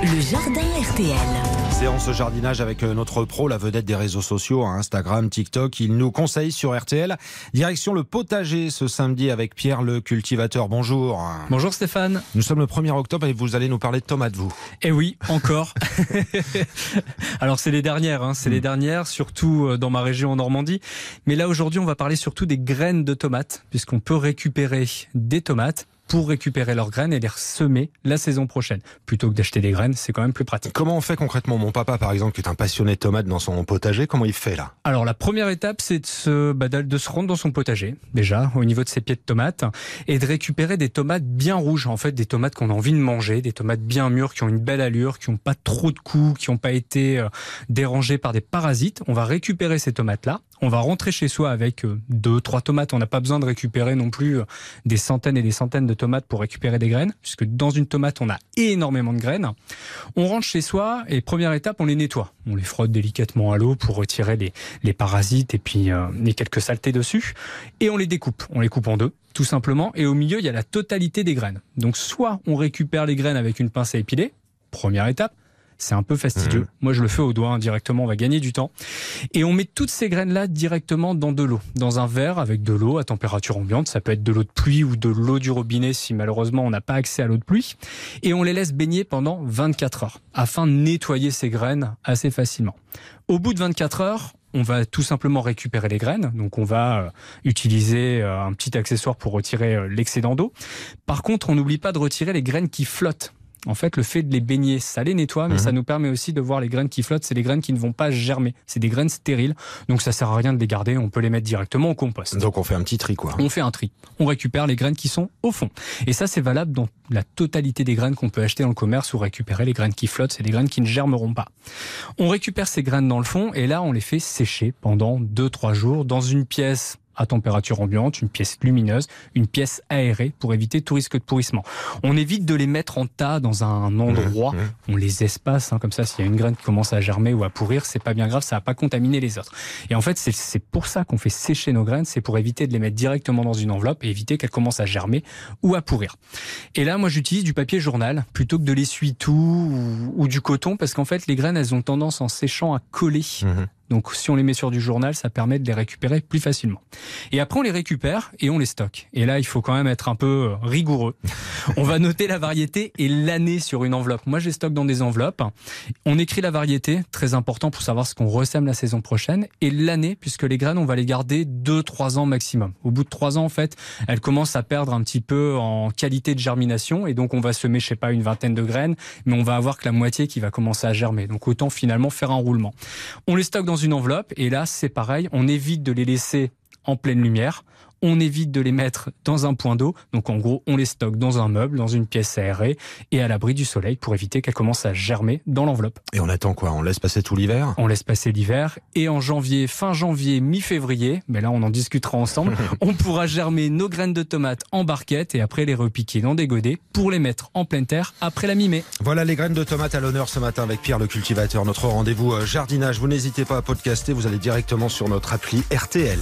Le jardin RTL. Séance jardinage avec euh, notre pro, la vedette des réseaux sociaux, hein, Instagram, TikTok. Il nous conseille sur RTL. Direction le potager ce samedi avec Pierre le cultivateur. Bonjour. Bonjour Stéphane. Nous sommes le 1er octobre et vous allez nous parler de tomates, vous. Eh oui, encore. Alors c'est les dernières, hein, c'est les dernières, surtout euh, dans ma région en Normandie. Mais là aujourd'hui, on va parler surtout des graines de tomates, puisqu'on peut récupérer des tomates pour récupérer leurs graines et les semer la saison prochaine. Plutôt que d'acheter des graines, c'est quand même plus pratique. Comment on fait concrètement Mon papa, par exemple, qui est un passionné de tomates dans son potager, comment il fait là? Alors la première étape, c'est de se, bah, de se rendre dans son potager, déjà, au niveau de ses pieds de tomates, et de récupérer des tomates bien rouges, en fait, des tomates qu'on a envie de manger, des tomates bien mûres, qui ont une belle allure, qui n'ont pas trop de coups, qui n'ont pas été euh, dérangées par des parasites. On va récupérer ces tomates-là. On va rentrer chez soi avec euh, deux, trois tomates. On n'a pas besoin de récupérer non plus euh, des centaines et des centaines de tomates pour récupérer des graines, puisque dans une tomate, on a énormément de graines. On rentre chez soi et première étape, on les nettoie. On les frotte délicatement à l'eau pour retirer les, parasites et puis euh, les quelques saletés dessus. Et on les découpe. On les coupe en deux, tout simplement. Et au milieu, il y a la totalité des graines. Donc soit on récupère les graines avec une pince à épiler, première étape. C'est un peu fastidieux. Mhm. Moi, je le fais au doigt hein, directement. On va gagner du temps. Et on met toutes ces graines-là directement dans de l'eau, dans un verre avec de l'eau à température ambiante. Ça peut être de l'eau de pluie ou de l'eau du robinet si malheureusement on n'a pas accès à l'eau de pluie. Et on les laisse baigner pendant 24 heures afin de nettoyer ces graines assez facilement. Au bout de 24 heures, on va tout simplement récupérer les graines. Donc on va euh, utiliser euh, un petit accessoire pour retirer euh, l'excédent d'eau. Par contre, on n'oublie pas de retirer les graines qui flottent. En fait, le fait de les baigner, ça les nettoie, mais Mhm. ça nous permet aussi de voir les graines qui flottent. C'est des graines qui ne vont pas germer. C'est des graines stériles. Donc ça sert à rien de les garder. On peut les mettre directement au compost. Donc on fait un petit tri, quoi. On fait un tri. On récupère les graines qui sont au fond. Et ça, c'est valable dans la totalité des graines qu'on peut acheter dans le commerce ou récupérer. Les graines qui flottent, c'est des graines qui ne germeront pas. On récupère ces graines dans le fond et là, on les fait sécher pendant 2-3 jours dans une pièce à température ambiante, une pièce lumineuse, une pièce aérée pour éviter tout risque de pourrissement. On évite de les mettre en tas dans un endroit, Mhm. on les espace, hein, comme ça s'il y a une graine qui commence à germer ou à pourrir, c'est pas bien grave, ça va pas contaminer les autres. Et en fait, c'est- pour ça qu'on fait sécher nos graines, c'est pour éviter de les mettre directement dans une enveloppe et éviter qu'elles commencent à germer ou à pourrir. Et là, moi, j'utilise du papier journal plutôt que de l'essuie-tout ou, ou du coton parce qu'en fait, les graines, elles ont tendance en séchant à coller. Mhm. Donc, si on les met sur du journal, ça permet de les récupérer plus facilement. Et après, on les récupère et on les stocke. Et là, il faut quand même être un peu euh, rigoureux. On va noter la variété et l'année sur une enveloppe. Moi, je les stocke dans des enveloppes. On écrit la variété, très important pour savoir ce qu'on ressème la saison prochaine, et l'année, puisque les graines, on va les garder 2-3 ans maximum. Au bout de 3 ans, en fait, elles commencent à perdre un petit peu en qualité de germination, et donc on va semer, je sais pas, une vingtaine de graines, mais on va avoir que la moitié qui va commencer à germer. Donc autant finalement faire un roulement. On les stocke dans une enveloppe, et là, c'est pareil, on évite de les laisser en pleine lumière. On évite de les mettre dans un point d'eau. Donc en gros, on les stocke dans un meuble, dans une pièce aérée et à l'abri du soleil pour éviter qu'elles commencent à germer dans l'enveloppe. Et on attend quoi? On laisse passer tout l'hiver? On laisse passer l'hiver et en janvier, fin janvier, mi-février, mais là on en discutera ensemble, on pourra germer nos graines de tomates en barquette et après les repiquer dans des godets pour les mettre en pleine terre après la mi-mai. Voilà les graines de tomates à l'honneur ce matin avec Pierre le cultivateur. Notre rendez-vous euh, jardinage. Vous n'hésitez pas à podcaster, vous allez directement sur notre appli RTL.